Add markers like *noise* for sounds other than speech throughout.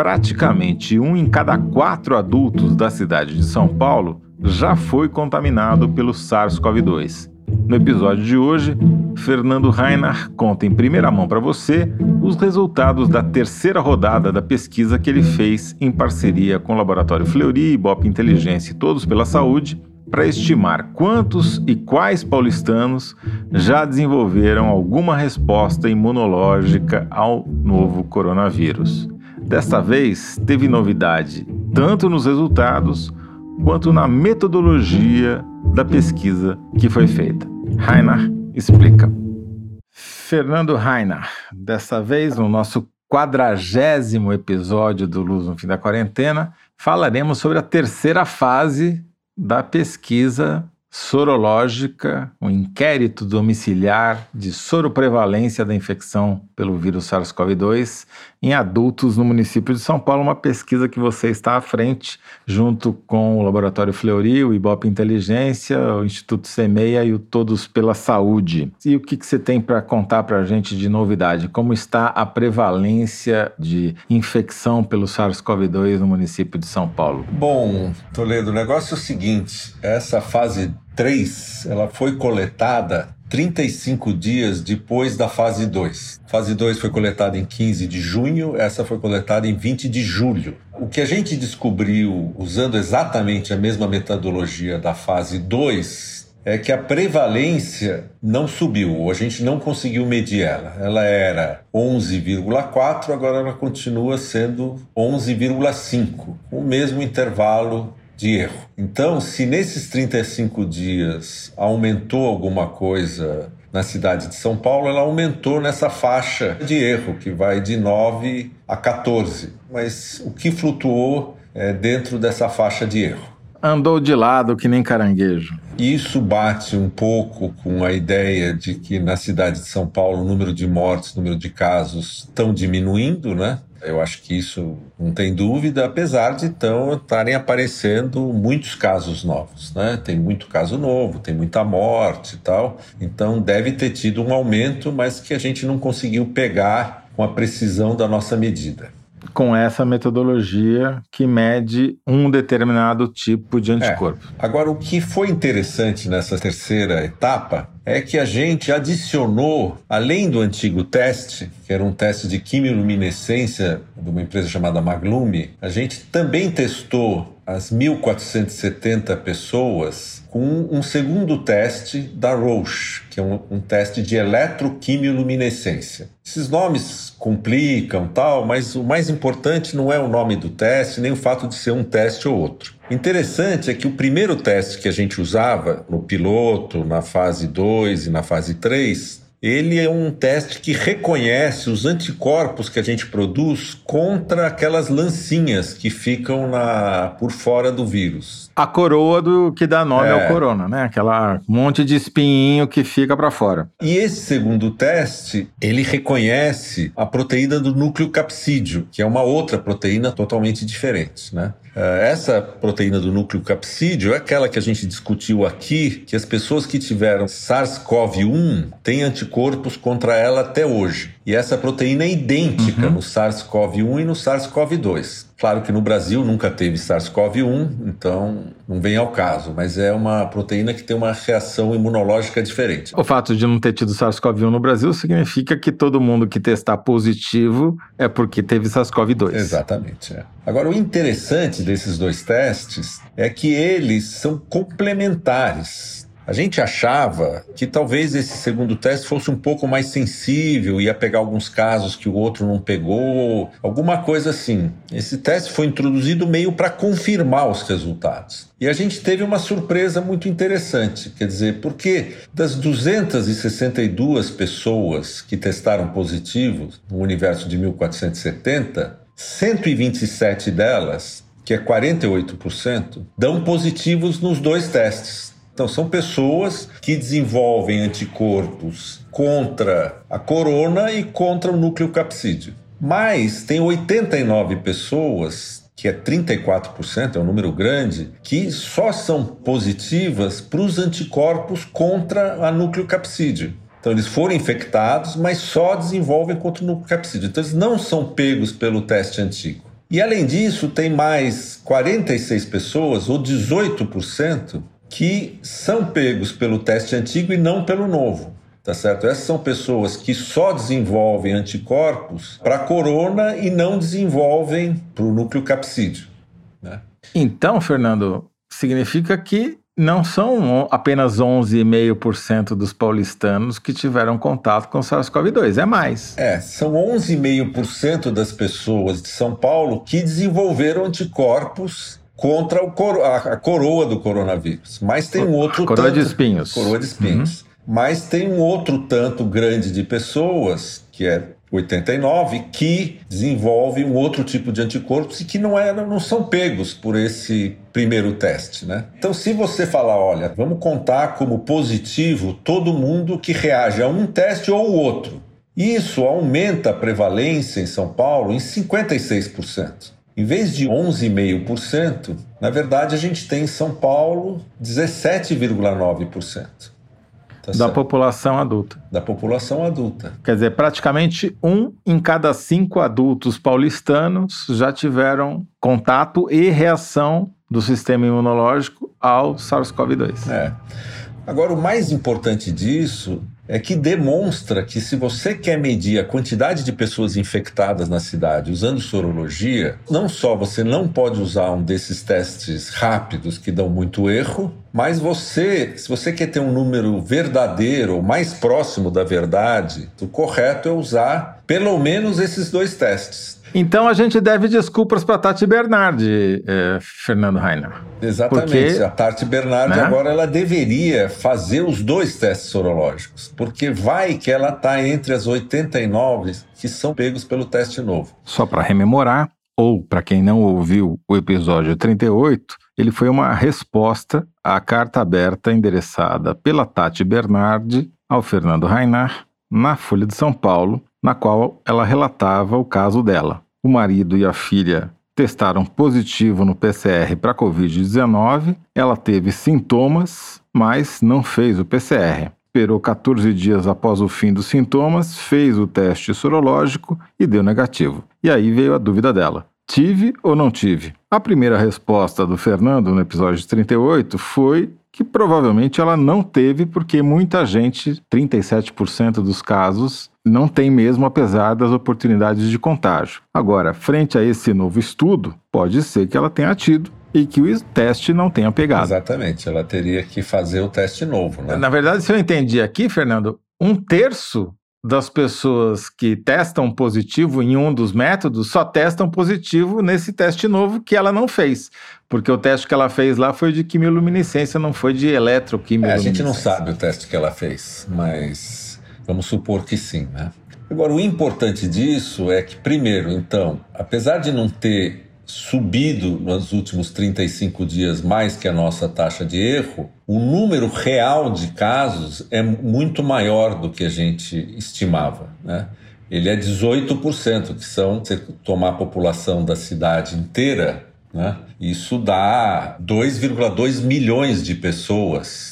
Praticamente um em cada quatro adultos da cidade de São Paulo já foi contaminado pelo SARS-CoV-2 no episódio de hoje, Fernando Reinach conta em primeira mão para você os resultados da terceira rodada da pesquisa que ele fez em parceria com o Laboratório Fleury, Ibope Inteligência e Todos pela Saúde para estimar quantos e quais paulistanos já desenvolveram alguma resposta imunológica ao novo coronavírus. Desta vez, teve novidade tanto nos resultados quanto na metodologia da pesquisa que foi feita. Rainer explica. Fernando Rainer, dessa vez no nosso quadragésimo episódio do Luz no Fim da Quarentena, falaremos sobre a terceira fase da pesquisa sorológica, um inquérito domiciliar de soroprevalência da infecção pelo vírus SARS-CoV-2 em adultos no município de São Paulo, uma pesquisa que você está à frente, junto com o Laboratório Fleury, o Ibope Inteligência, o Instituto Semeia e o Todos pela Saúde. E o que, que você tem para contar para a gente de novidade? Como está a prevalência de infecção pelo SARS-CoV-2 no município de São Paulo? Bom, Toledo, o negócio é o seguinte, essa fase 3, ela foi coletada 35 dias depois da fase 2. Fase 2 foi coletada em 15 de junho, essa foi coletada em 20 de julho. O que a gente descobriu usando exatamente a mesma metodologia da fase 2 é que a prevalência não subiu, a gente não conseguiu medir ela. Ela era 11,4, agora ela continua sendo 11,5, o mesmo intervalo de erro. Então, se nesses 35 dias aumentou alguma coisa na cidade de São Paulo, ela aumentou nessa faixa de erro, que vai de 9 a 14. Mas o que flutuou é dentro dessa faixa de erro? Andou de lado que nem caranguejo. Isso bate um pouco com a ideia de que na cidade de São Paulo o número de mortes, o número de casos estão diminuindo, né? Eu acho que isso não tem dúvida, apesar de então estarem aparecendo muitos casos novos, né? Tem muito caso novo, tem muita morte e tal. Então deve ter tido um aumento, mas que a gente não conseguiu pegar com a precisão da nossa medida com essa metodologia que mede um determinado tipo de anticorpo. É. Agora, o que foi interessante nessa terceira etapa é que a gente adicionou, além do antigo teste, que era um teste de quimiluminescência de uma empresa chamada Maglume, a gente também testou as 1.470 pessoas com um segundo teste da Roche, que é um, um teste de eletroquimioluminescência. Esses nomes complicam tal, mas o mais importante não é o nome do teste, nem o fato de ser um teste ou outro. Interessante é que o primeiro teste que a gente usava no piloto, na fase 2 e na fase 3, ele é um teste que reconhece os anticorpos que a gente produz contra aquelas lancinhas que ficam na, por fora do vírus. A coroa do que dá nome é. ao corona, né? Aquela monte de espinho que fica para fora. E esse segundo teste, ele reconhece a proteína do núcleo capsídeo, que é uma outra proteína totalmente diferente, né? Eh, essa proteína do núcleo capsídeo é aquela que a gente discutiu aqui, que as pessoas que tiveram SARS-CoV-1 têm anticorpos contra ela até hoje. E essa proteína é idêntica uhum. no SARS-CoV-1 e no SARS-CoV-2. Claro que no Brasil nunca teve SARS-CoV-1, então não vem ao caso, mas é uma proteína que tem uma reação imunológica diferente. O fato de não ter tido SARS-CoV-1 no Brasil significa que todo mundo que testar positivo é porque teve SARS-CoV-2. Exatamente. É. Agora, o interessante desses dois testes é que eles são complementares. A gente achava que talvez esse segundo teste fosse um pouco mais sensível, ia pegar alguns casos que o outro não pegou, alguma coisa assim. Esse teste foi introduzido meio para confirmar os resultados. E a gente teve uma surpresa muito interessante, quer dizer, porque das 262 pessoas que testaram positivos no universo de 1470, 127 delas, que é 48%, dão positivos nos dois testes. Então, são pessoas que desenvolvem anticorpos contra a corona e contra o núcleo capsídeo. Mas tem 89 pessoas, que é 34%, é um número grande, que só são positivas para os anticorpos contra a núcleo capsídeo. Então, eles foram infectados, mas só desenvolvem contra o núcleo capsídeo. Então, eles não são pegos pelo teste antigo. E, além disso, tem mais 46 pessoas, ou 18%, que são pegos pelo teste antigo e não pelo novo tá certo? Essas são pessoas que só desenvolvem anticorpos para corona e não desenvolvem para o núcleo capsídeo. Né? Então, Fernando, significa que não são apenas 11,5% dos paulistanos que tiveram contato com SARS-CoV-2, é mais. É, são 11,5% das pessoas de São Paulo que desenvolveram anticorpos contra coro a, coroa do coronavírus. Mas tem um outro. Coroa tanto, de espinhos. Coroa de espinhos. Uhum. Mas tem um outro tanto grande de pessoas, que é 89, que desenvolve um outro tipo de anticorpos e que não, é, não são pegos por esse primeiro teste. Né? Então, se você falar, olha, vamos contar como positivo todo mundo que reage a um teste ou outro, isso aumenta a prevalência em São Paulo em 56%. Em vez de 11,5%, na verdade a gente tem em São Paulo 17,9%. Tá da população adulta. Da população adulta. Quer dizer, praticamente um em cada cinco adultos paulistanos já tiveram contato e reação do sistema imunológico ao SARS-CoV-2. É. Agora, o mais importante disso é que demonstra que se você quer medir a quantidade de pessoas infectadas na cidade usando sorologia, não só você não pode usar um desses testes rápidos que dão muito erro, mas você, se você quer ter um número verdadeiro ou mais próximo da verdade, o correto é usar pelo menos esses dois testes. Então a gente deve desculpas para Tati Bernardi, eh, Fernando Rainer. Exatamente. Porque, a Tati Bernardi né? agora ela deveria fazer os dois testes sorológicos, porque vai que ela está entre as 89 que são pegos pelo teste novo. Só para rememorar, ou para quem não ouviu o episódio 38, ele foi uma resposta à carta aberta endereçada pela Tati Bernardi ao Fernando Rainar na Folha de São Paulo na qual ela relatava o caso dela. O marido e a filha testaram positivo no PCR para Covid-19, ela teve sintomas, mas não fez o PCR. Esperou 14 dias após o fim dos sintomas, fez o teste sorológico e deu negativo. E aí veio a dúvida dela: tive ou não tive? A primeira resposta do Fernando no episódio 38 foi que provavelmente ela não teve, porque muita gente, 37% dos casos, não tem mesmo, apesar das oportunidades de contágio. Agora, frente a esse novo estudo, pode ser que ela tenha tido e que o teste não tenha pegado. Exatamente, ela teria que fazer o teste novo, né? Na verdade, se eu entendi aqui, Fernando, um terço das pessoas que testam positivo em um dos métodos só testam positivo nesse teste novo que ela não fez. Porque o teste que ela fez lá foi de quimioluminescência, não foi de eletroquimioluminescência. É, a gente não sabe o teste que ela fez, mas vamos supor que sim, né? Agora, o importante disso é que, primeiro, então, apesar de não ter subido nos últimos 35 dias mais que a nossa taxa de erro, o número real de casos é muito maior do que a gente estimava. Né? Ele é 18%, que são, se tomar a população da cidade inteira, né? isso dá 2,2 milhões de pessoas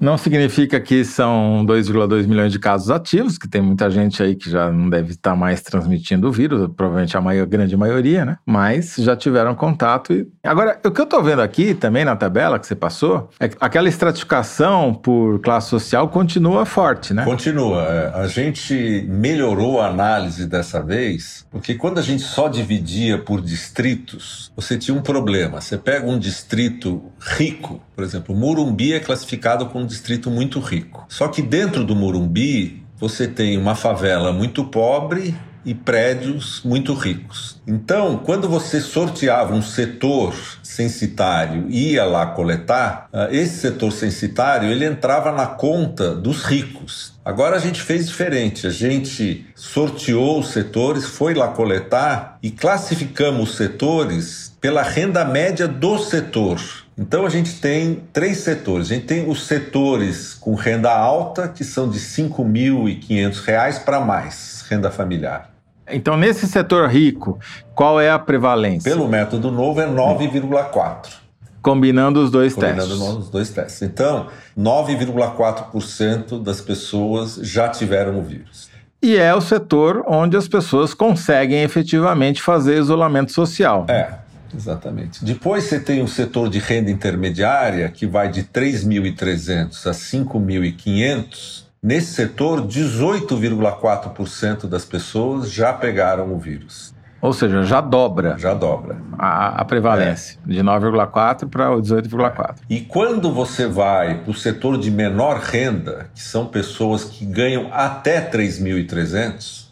não significa que são 2,2 milhões de casos ativos, que tem muita gente aí que já não deve estar mais transmitindo o vírus, provavelmente a maior, grande maioria, né? Mas já tiveram contato. E... Agora, o que eu estou vendo aqui também na tabela que você passou, é que aquela estratificação por classe social continua forte, né? Continua. É. A gente melhorou a análise dessa vez, porque quando a gente só dividia por distritos, você tinha um problema. Você pega um distrito rico, por exemplo, Murumbi é classificado como um distrito muito rico. Só que dentro do Murumbi, você tem uma favela muito pobre e prédios muito ricos. Então, quando você sorteava um setor censitário e ia lá coletar, ah, esse setor censitário ele entrava na conta dos ricos. Agora a gente fez diferente. A gente sorteou os setores, foi lá coletar e classificamos os setores pela renda média do setor. Então a gente tem três setores. A gente tem os setores com renda alta, que são de R$ 5.500 para mais, renda familiar. Então, nesse setor rico, qual é a prevalência? Pelo método novo é 9,4. Combinando os dois Combinando testes. os dois testes. Então, 9,4% das pessoas já tiveram o vírus. E é o setor onde as pessoas conseguem efetivamente fazer isolamento social. É, exatamente. Depois você tem o setor de renda intermediária, que vai de 3.300 a 5.500. Nesse setor, 18,4% das pessoas já pegaram o vírus. Ou seja, já dobra Já dobra. a, a prevalência, de 9,4 para 18,4. E quando você vai para o setor de menor renda, que são pessoas que ganham até 3.300,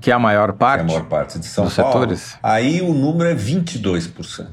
Que é a maior que é parte, a maior parte de São dos Paulo, setores? aí o número é 22%.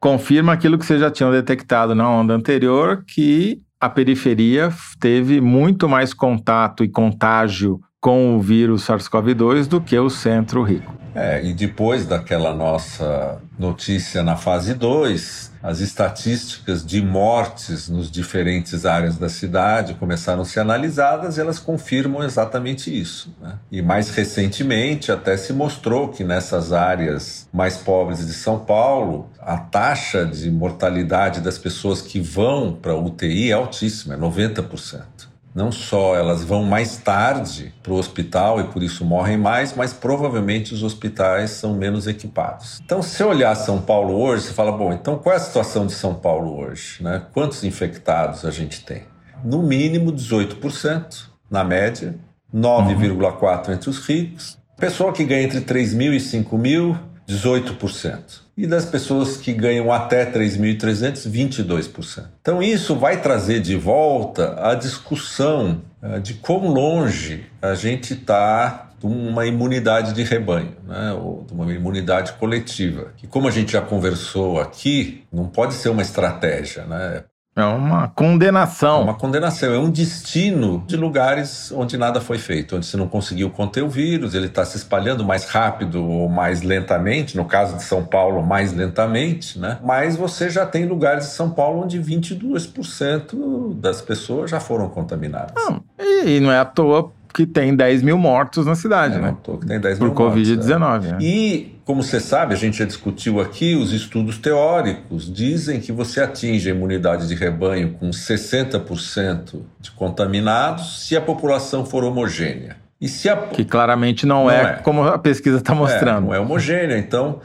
confirma aquilo que vocês já tinham detectado na onda anterior, que a periferia teve muito mais contato e contágio com o vírus SARS-CoV-2 do que o centro rico. É, e depois daquela nossa notícia na fase 2, as estatísticas de mortes nos diferentes áreas da cidade começaram a ser analisadas e elas confirmam exatamente isso. né? E mais recentemente até se mostrou que nessas áreas mais pobres de São Paulo, a taxa de mortalidade das pessoas que vão para UTI é altíssima, é 90%. Não só elas vão mais tarde para o hospital e por isso morrem mais, mas provavelmente os hospitais são menos equipados. Então, se olhar São Paulo hoje, você fala: bom, então qual é a situação de São Paulo hoje? Né? Quantos infectados a gente tem? No mínimo 18%, na média, 9,4% entre os ricos. Pessoa que ganha entre 3 mil e 5 mil, 18%. E das pessoas que ganham até 3.300, 22%. Então, isso vai trazer de volta a discussão eh, de quão longe a gente está de uma imunidade de rebanho, né? ou de uma imunidade coletiva. Que, como a gente já conversou aqui, não pode ser uma estratégia. Né? É uma É condenação. uma condenação, é um destino de lugares onde nada foi feito, onde se não conseguiu conter o vírus, ele está se espalhando mais rápido ou mais lentamente, no caso de São Paulo, mais lentamente, né? Mas você já tem lugares de São Paulo onde 22% das pessoas já foram contaminadas. Não, e, e não é à toa que tem 10 mil mortos na cidade, É, né? não tô- que tem 10 Por mil mortes, né? Covid-19. né? E, como você sabe, a gente já discutiu aqui, os estudos teóricos dizem que você atinge a imunidade de rebanho com 60% de contaminados se a população for homogênea. E se a Que claramente não, Não é, é. como a pesquisa está é, mostrando. não é homogênea, então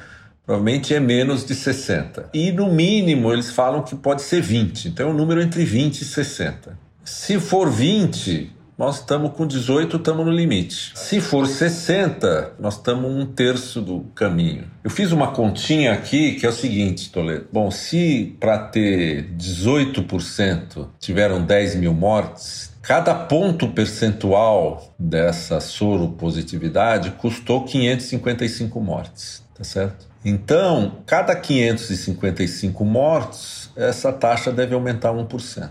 provavelmente é menos de 60. E no mínimo eles falam que pode ser 20, então é um número entre 20 e 60. Se for 20, nós estamos com 18, estamos no limite. Se for 60, nós estamos um terço do caminho. Eu fiz uma continha aqui que é o seguinte, Toledo. Bom, se para ter 18% tiveram 10 mil mortes, cada ponto percentual dessa soropositividade custou 555 mortes, tá certo? Então, cada 555 mortos, essa taxa deve aumentar 1%.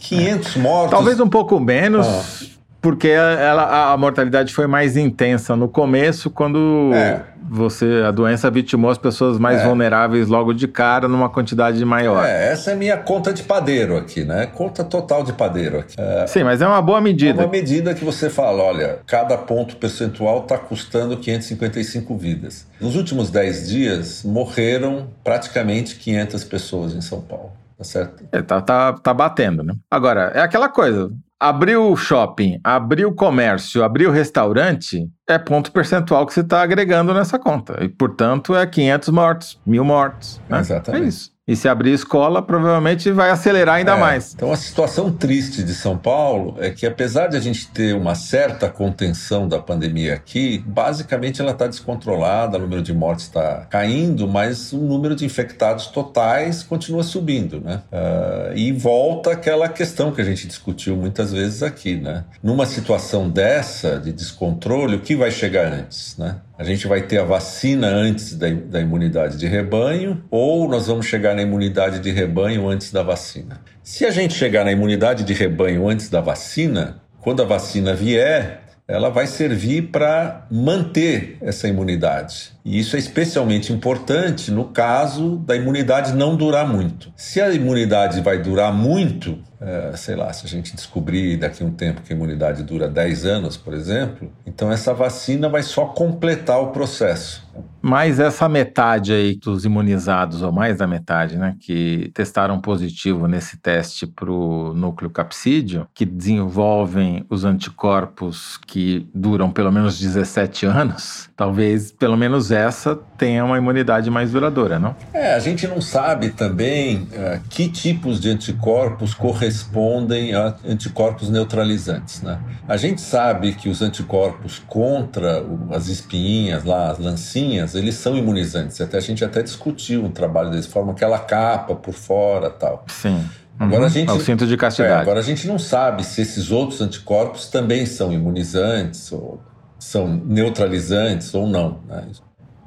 500 mortos. Talvez um pouco menos, Ah. porque ela, a mortalidade foi mais intensa no começo, quando É. você a doença vitimou as pessoas mais É. vulneráveis logo de cara numa quantidade maior. É, essa é a minha conta de padeiro aqui, né? Conta total de padeiro aqui. É Sim, mas é uma boa medida. uma medida que você fala, olha, cada ponto percentual está custando 555 vidas. Nos últimos 10 dias, morreram praticamente 500 pessoas em São Paulo, tá certo? É, tá, tá, tá batendo, né? Agora, é aquela coisa. Abriu o shopping, abriu o comércio, abriu o restaurante, é ponto percentual que você está agregando nessa conta. E, portanto, é 500 mortos, mil mortos. Né? Exatamente. É isso. E se abrir escola, provavelmente vai acelerar ainda É, mais. Então a situação triste de São Paulo é que apesar de a gente ter uma certa contenção da pandemia aqui, basicamente ela está descontrolada, o número de mortes está caindo, mas o número de infectados totais continua subindo, né? Ah, e volta aquela questão que a gente discutiu muitas vezes aqui, né? Numa situação dessa de descontrole, o que vai chegar antes, né? A gente vai ter a vacina antes da, da imunidade de rebanho ou nós vamos chegar na imunidade de rebanho antes da vacina? Se a gente chegar na imunidade de rebanho antes da vacina, quando a vacina vier, ela vai servir para manter essa imunidade. E isso é especialmente importante no caso da imunidade não durar muito. Se a imunidade vai durar muito, é, sei lá, se a gente descobrir daqui a um tempo que a imunidade dura 10 anos, por exemplo, então essa vacina vai só completar o processo. Mas essa metade aí dos imunizados, ou mais da metade, né, que testaram positivo nesse teste para o núcleo capsídeo, que desenvolvem os anticorpos que duram pelo menos 17 anos, *laughs* talvez pelo menos essa tenha uma imunidade mais duradoura, não? É, a gente não sabe também uh, que tipos de anticorpos correspondem a anticorpos neutralizantes, né? A gente sabe que os anticorpos contra as espinhas lá, as lancinhas, eles são imunizantes. Até a gente até discutiu um trabalho deles, formam aquela capa por fora tal. Sim. Agora uhum. a gente, é o cinto de castidade. É, agora a gente não sabe se esses outros anticorpos também são imunizantes, ou são neutralizantes ou não. Né?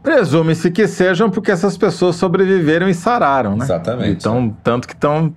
Presume-se que sejam porque essas pessoas sobreviveram e sararam, né? Exatamente. Então, tanto que estão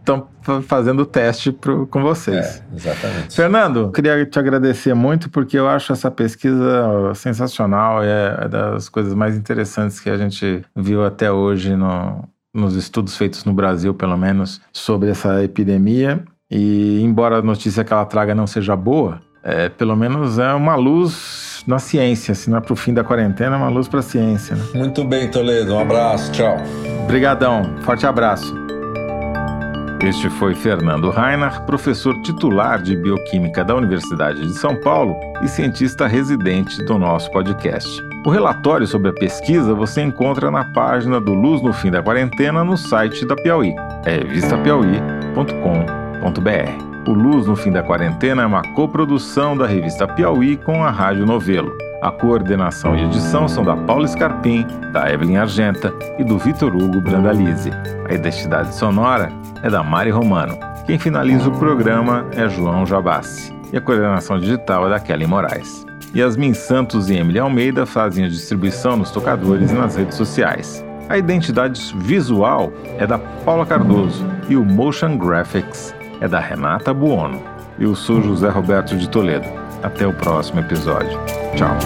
fazendo o teste pro, com vocês. É, exatamente. Fernando, queria te agradecer muito porque eu acho essa pesquisa sensacional, é, é das coisas mais interessantes que a gente viu até hoje no, nos estudos feitos no Brasil, pelo menos, sobre essa epidemia. E embora a notícia que ela traga não seja boa, é, pelo menos é uma luz na ciência. Se não é para o fim da quarentena, é uma luz para a ciência. Né? Muito bem, Toledo. Um abraço. Tchau. Obrigadão. Forte abraço. Este foi Fernando Reinach, professor titular de Bioquímica da Universidade de São Paulo e cientista residente do nosso podcast. O relatório sobre a pesquisa você encontra na página do Luz no Fim da Quarentena no site da Piauí, é revistapiauí.com.br. O Luz no Fim da Quarentena é uma coprodução da revista Piauí com a Rádio Novelo. A coordenação e edição são da Paula Scarpim, da Evelyn Argenta e do Vitor Hugo Brandalize. A identidade sonora é da Mari Romano. Quem finaliza o programa é João Jabassi. E a coordenação digital é da Kelly Moraes. Yasmin Santos e Emily Almeida fazem a distribuição nos tocadores e nas redes sociais. A identidade visual é da Paula Cardoso e o Motion Graphics é da Renata Buono. Eu sou José Roberto de Toledo. Até o próximo episódio. Tchau.